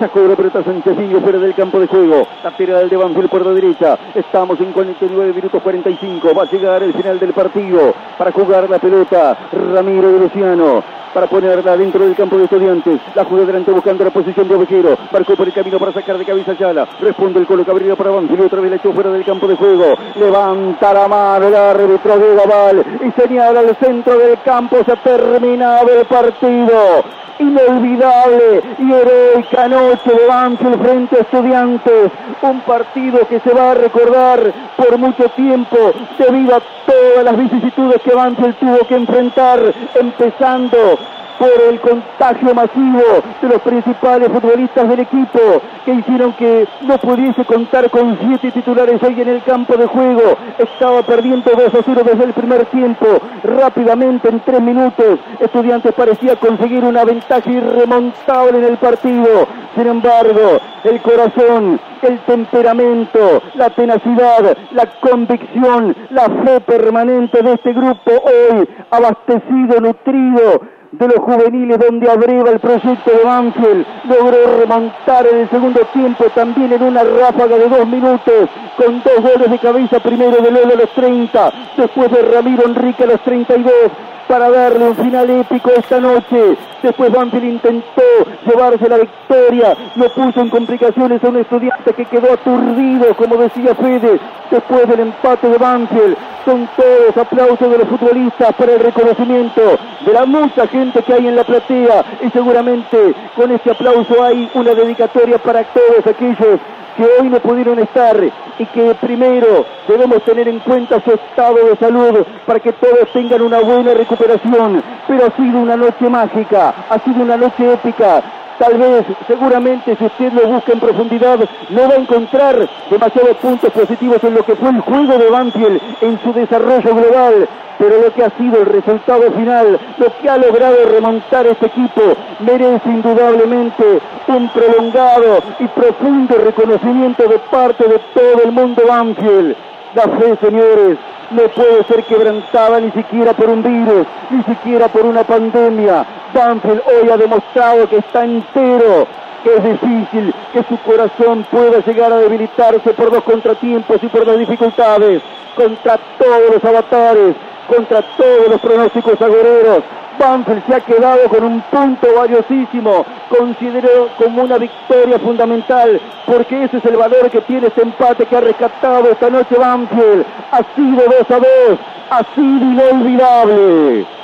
Sacó la pelota Sánchez fuera del campo de juego. Lateral de Banfield por la derecha. Estamos en 49 minutos 45. Va a llegar el final del partido. Para jugar la pelota. Ramiro de Luciano para ponerla dentro del campo de estudiantes. La jugó delante buscando la posición de Ovejero. Marcó por el camino para sacar de cabeza Yala. Responde el Colo Cabrera para Banfield. Otra vez la echó fuera del campo de juego. Levanta la mano el árbitro de Gaval y señala al centro del campo. Se ha terminado el partido inolvidable y heroica noche de Banfield frente a Estudiantes. Un partido que se va a recordar por mucho tiempo debido a todas las vicisitudes que Banfield tuvo que enfrentar, empezando por el contagio masivo de los principales futbolistas del equipo que hicieron que no pudiese contar con siete titulares hoy en el campo de juego. Estaba perdiendo 2 a 0 desde el primer tiempo. Rápidamente, en tres minutos, Estudiantes parecía conseguir una ventaja irremontable en el partido. Sin embargo, el corazón, el temperamento, la tenacidad, la convicción, la fe permanente de este grupo hoy abastecido, nutrido, de los juveniles donde abreva el proyecto de Banfield. Logró remontar en el segundo tiempo también en una ráfaga de dos minutos con dos goles de cabeza, primero de Lolo a los 30, después de Ramiro Enrique a los 32 para darle un final épico esta noche. Después Banfield intentó llevarse la victoria, lo puso en complicaciones a un estudiante que quedó aturdido, como decía Fede, después del empate de Banfield. Son todos aplausos de los futbolistas para el reconocimiento de la mucha gente que hay en la platea y seguramente con este aplauso hay una dedicatoria para todos aquellos que hoy no pudieron estar y que primero debemos tener en cuenta su estado de salud para que todos tengan una buena recuperación. Pero ha sido una noche mágica, ha sido una noche épica. Tal vez, seguramente, si usted lo busca en profundidad, no va a encontrar demasiados puntos positivos en lo que fue el juego de Banfield en su desarrollo global pero lo que ha sido el resultado final, lo que ha logrado remontar este equipo, merece indudablemente un prolongado y profundo reconocimiento de parte de todo el mundo Banfield. La fe, señores, no puede ser quebrantada ni siquiera por un virus, ni siquiera por una pandemia. Banfield hoy ha demostrado que está entero, que es difícil que su corazón pueda llegar a debilitarse por dos contratiempos y por dos dificultades, contra todos los avatares, contra todos los pronósticos agoreros. Banfield se ha quedado con un punto valiosísimo, considero como una victoria fundamental, porque ese es el valor que tiene este empate que ha rescatado esta noche Banfield. Ha sido 2 a 2, ha sido inolvidable.